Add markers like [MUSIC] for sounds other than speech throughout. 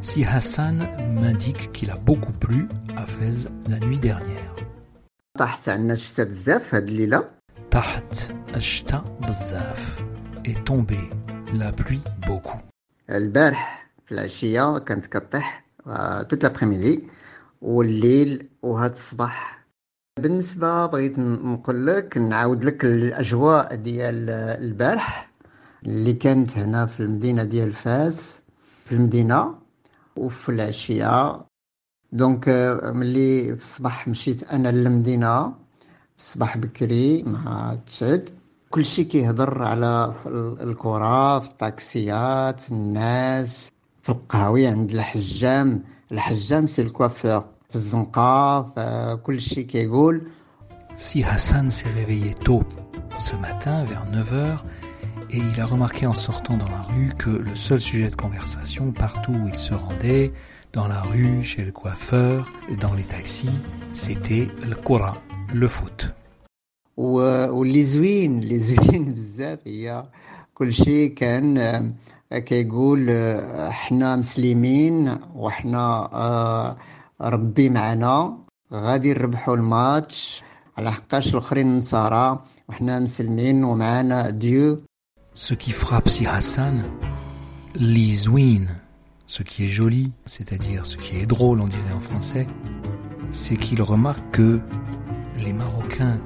Si Hassan m'indique qu'il a beaucoup plu à Fès la nuit dernière. طاحت عنا الشتا بزاف هاد الليله Taht ashta bzaf est tombé la pluie beaucoup. البارح في العشيه كانت كطيح آه، توت لابريميدي والليل وهاد الصباح بالنسبه بغيت نقول لك نعاود لك الاجواء ديال البارح اللي كانت هنا في المدينه ديال فاس في المدينه وفي العشية. دونك آه، ملي في الصباح مشيت أنا للمدينة في الصباح بكري مع تسعد كلشي كيهضر على ال- الكرة في الطاكسيات الناس في القهوية عند الحجام. الحجام سي الكوافور في الزنقة في كلشي كيقول. Si Hassan s'est réveillé tôt ce matin vers 9h et il a remarqué en sortant dans la rue que le seul sujet de conversation partout où il se rendait, dans la rue, chez le coiffeur, dans les taxis, c'était le Kora, le foot. و- واللي زوين اللي زوين بزاف هي كلشي كان آه، كيقول آه، حنا مسلمين وحنا آه، ربي معنا غادي نربحوا الماتش على حقاش الاخرين نصارى وحنا مسلمين ومعنا ديو ce qui frappe si Hassan, l'izwin, ce qui est joli, c'est-à-dire ce qui est drôle, on dirait en français, c'est qu'il remarque que les Marocains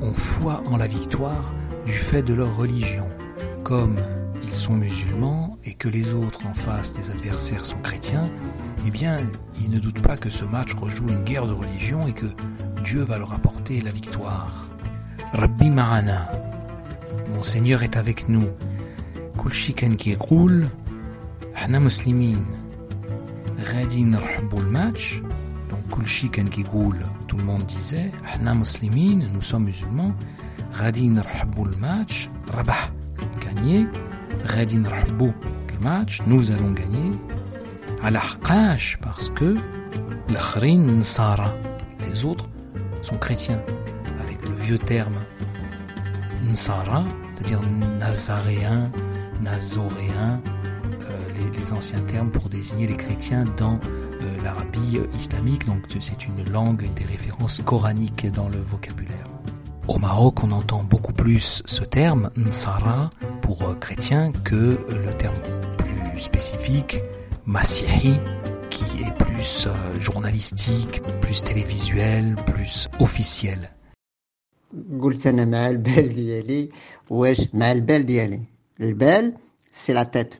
ont foi en la victoire du fait de leur religion. Comme ils sont musulmans et que les autres en face des adversaires sont chrétiens, eh bien, ils ne doutent pas que ce match rejoue une guerre de religion et que Dieu va leur apporter la victoire. Rabbi Ma'ana, mon Seigneur est avec nous. كلشي كان كيقول احنا مسلمين غادي نرحبوا الماتش donc كلشي كان كيقول tout le monde disait احنا مسلمين nous sommes musulmans غادي نرحبوا الماتش ربح gagné غادي نرحبوا الماتش nous allons gagner على حقاش parce que الاخرين نصارى les autres sont chrétiens avec le vieux terme Nsara, c'est-à-dire nazaréen, nazoréen, euh, les, anciens termes pour désigner les chrétiens dans euh, l'Arabie euh, islamique. Donc c'est une langue, des références coraniques dans le vocabulaire. Au Maroc, on entend beaucoup plus ce terme Nsara pour chrétien que le terme plus spécifique Masihi qui est plus journalistique, plus télévisuel, plus officiel. قلت أنا مع البال ديالي. واش مع البال ديالي؟ البال سي لا تيت.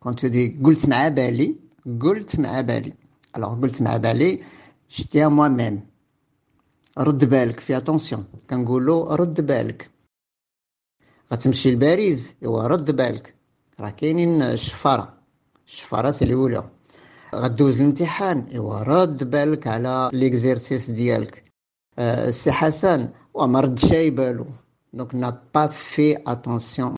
كونت دي قلت مع بالي قلت مع بالي. الوغ قلت مع بالي جتي موا ميم رد بالك في اتونسيون كنقولوا رد بالك. غتمشي لباريس ايوا رد بالك. راه كاينين الشفاره الشفارات الأولى. غدوز الامتحان ايوا رد بالك على ليكزيرسيس ديالك. Euh, c'est Hassan وما رد شي بالو دونك n'a pas fait attention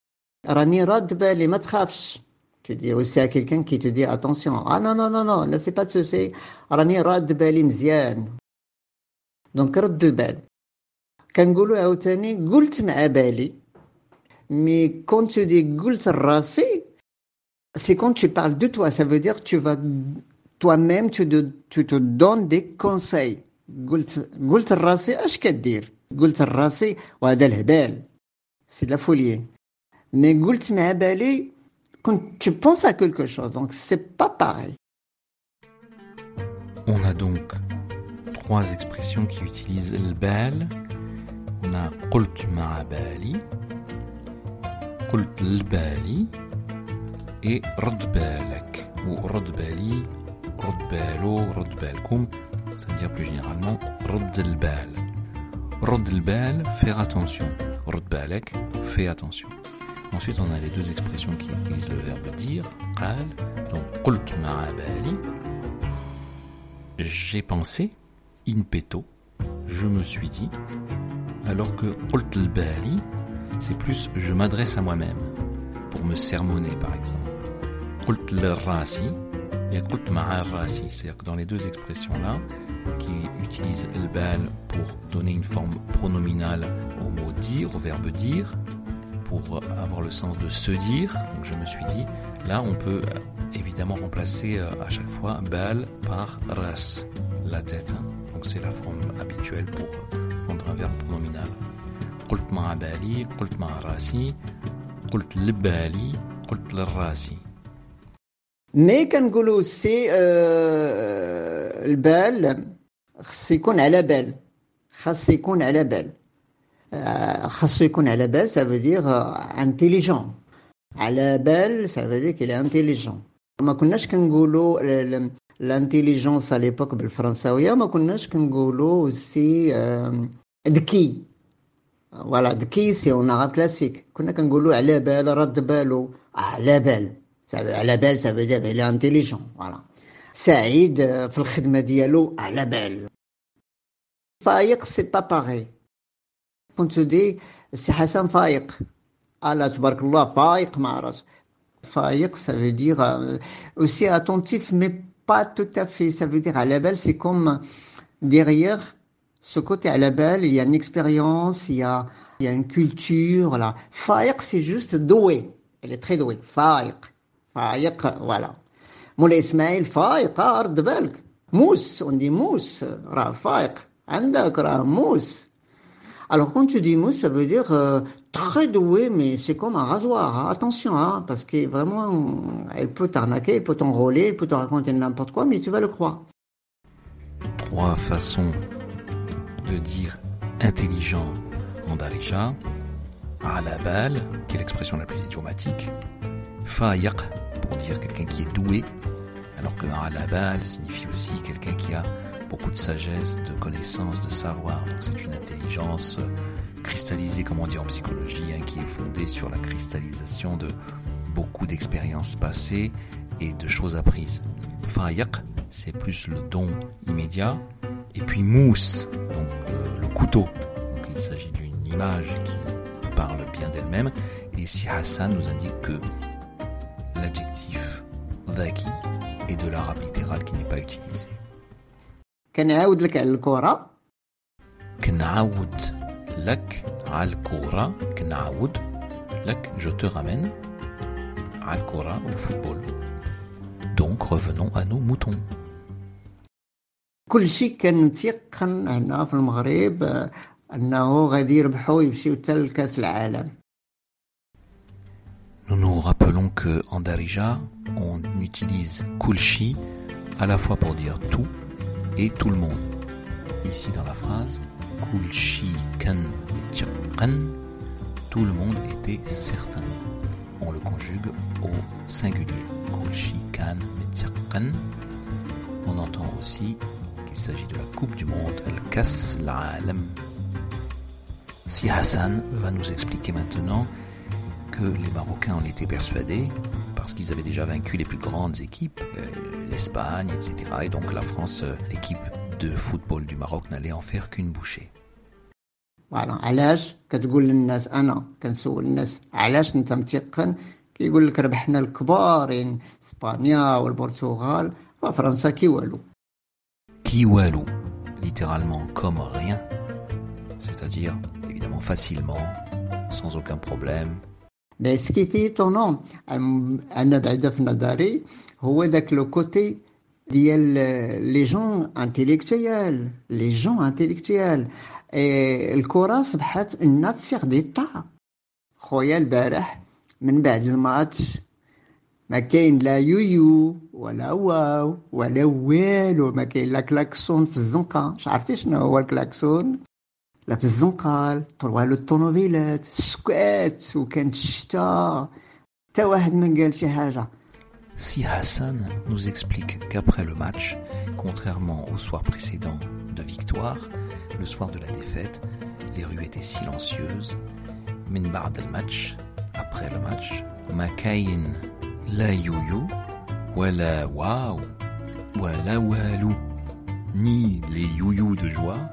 راني رد بالي ما تخافش tu dis aussi à quelqu'un qui te dit attention ah non non non non ne fais pas de souci راني رد بالي مزيان دونك رد البال كنقولوا عاوتاني قلت مع بالي مي كون tu dis قلت راسي c'est quand tu parles de toi ça veut dire tu vas toi-même tu, te- tu te donnes des conseils قلت قلت لراسي اش كدير قلت لراسي وهذا الهبال سي لا فولي مي قلت مع بالي كنت tu penses à quelque chose donc c'est pas pareil On a donc trois expressions qui utilisent le bal. On a قلت مع بالي, قلت البالي et رد بالك ou رد بالي, رد بالو, رد بالكم, c'est-à-dire plus généralement Roddelbal. Roddelbal, faire attention. Rodbalek, fais attention. Ensuite, on a les deux expressions qui utilisent le verbe dire, al, donc qult ma'abali, j'ai pensé, in petto, je me suis dit, alors que qult c'est plus je m'adresse à moi-même, pour me sermonner par exemple. Yakult Rasi, c'est-à-dire que dans les deux expressions-là, qui utilise El-Bal pour donner une forme pronominale au mot dire, au verbe dire, pour avoir le sens de se dire, donc je me suis dit, là on peut euh, évidemment remplacer euh, à chaque fois Bal par Ras, la tête. Donc c'est la forme habituelle pour euh, rendre un verbe pronominal. Qult Bali, Qult Rasi, Qult Bali, Qult Rasi. مي كنقولوا سي البال خص يكون على بال. خاص يكون على بال. خاص يكون على بال veut dire intelligent. على بال dire qu'il est intelligent. ما كناش كنقولوا الانتيليجونس على ليبوك بالفرنساوية ما كناش كنقولوا سي ذكي فوالا ذكي سي اون كلاسيك كنا كنقولوا على بال رد بالو. على بال. على بال سا فو دير الي انتيليجون فوالا سعيد في الخدمه ديالو على بال فايق سي با باغي كنت دي سي حسن فايق الا تبارك الله فايق مع راسه Faïq, ça veut dire euh, aussi attentif, mais pas tout à fait. Ça veut dire à la belle, c'est comme derrière ce côté à la belle, il y a une expérience, il y a, il y a une culture. Voilà. Faïq, c'est juste doué. Elle est très douée. Faïq. Faïq, voilà. Moulay Ismail, Faïq, ard بالك. Mousse, on dit mousse. راه فايق. عندك راه mousse. Alors quand tu dis mousse, ça veut dire euh, très doué, mais c'est comme un rasoir. Hein. Attention, hein, parce que vraiment, elle peut t'arnaquer, elle peut t'enrôler, elle peut te raconter n'importe quoi, mais tu vas le croire. Trois façons de dire intelligent en darija. À la balle, qui est l'expression la plus idiomatique. Fa'iq, pour dire quelqu'un qui est doué, alors que à la balle signifie aussi quelqu'un qui a beaucoup de sagesse, de connaissance, de savoir. Donc c'est une intelligence cristallisée, comme on dit en psychologie, hein, qui est fondée sur la cristallisation de beaucoup d'expériences passées et de choses apprises. Fayak, c'est plus le don immédiat. Et puis mousse, donc le, couteau. Donc il s'agit d'une image qui parle bien d'elle-même. Et si Hassan nous indique que l'adjectif dhaki est de l'arabe littéral qui n'est pas utilisé. كنعاود لك على الكرة كنعاود لك على الكرة كنعاود لك. Je te ramène على الكرة au football. Donc revenons à nos moutons. كل شيء كان تيقن هنا في المغرب أنه غادي يربحوا يمشيو حتى لكأس العالم. Nous nous rappelons que en Darija, on utilise kulshi à la fois pour dire tout et tout le monde. Ici dans la phrase, Kulshi kan tout le monde était certain. On le conjugue au singulier. Kulshi kan On entend aussi qu'il s'agit de la Coupe du Monde, Al-Kas. Si Hassan va nous expliquer maintenant que les Marocains en étaient persuadés, parce qu'ils avaient déjà vaincu les plus grandes équipes, euh, l'Espagne, etc. Et donc la France, euh, l'équipe de football du Maroc, n'allait en faire qu'une bouchée. Voilà, علاش كتقول للناس انا كنسول الناس علاش انت متيقن كيقول لك ربحنا الكبارين اسبانيا والبرتغال وفرنسا كي والو كي والو littéralement comme rien c'est-à-dire évidemment facilement sans aucun problème Était étonnant, أنا بعدا في نظري هو ذاك لو كوتي ديال لي جون انتيليكتويال لي جون انتيليكتويال الكره صبحت اون افيغ ديتا خويا البارح من بعد الماتش ما كاين لا يويو ولا واو ولا والو ما كاين لا كلاكسون في الزنقه عرفتي شنو هو الكلاكسون لا في الزنقال طلعوا له الطوموبيلات سكات وكانت الشتاء حتى واحد ما قال شي حاجه Si Hassan nous explique qu'après le match, contrairement au soir précédent de victoire, le soir de la défaite, les rues étaient silencieuses. Min ba'd al-match, après le match, ma kayin la yuyu, wala waw, wala walou. ni les you de joie,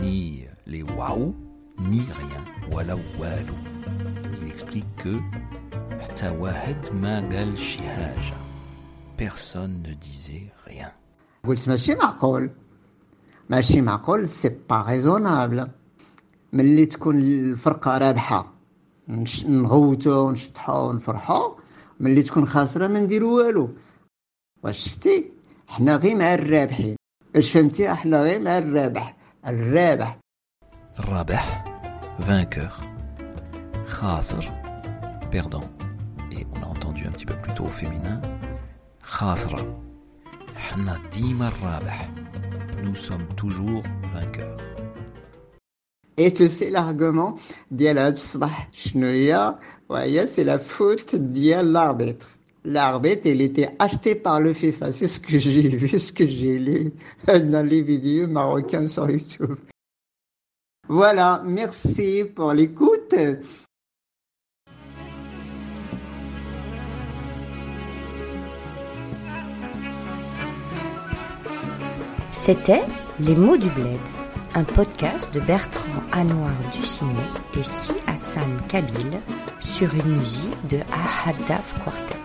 ni les waouh, ni rien. Voilà walou. Il explique que personne ne disait rien. قلت ماشي معقول ماشي معقول سي با ريزونابل ملي تكون الفرقه رابحه نغوتو ونشطحو ونفرحو ملي تكون خاسره ما نديرو والو واش شفتي حنا غير مع الرابحين واش فهمتي احنا غير مع الرابح الرابح Rabah, vainqueur. Khasr, perdant. Et on a entendu un petit peu plus tôt au féminin. Khasra. Nous sommes toujours vainqueurs. Et tu sais, l'argument c'est la faute d'Yal l'arbitre. L'arbitre, il était acheté par le FIFA. C'est ce que j'ai vu, ce que j'ai lu [LAUGHS] dans les vidéos marocaines sur YouTube. Voilà, merci pour l'écoute. C'était Les mots du bled, un podcast de Bertrand Anouar Ducinet et Si Hassan Kabil sur une musique de Ahadaf Quartet.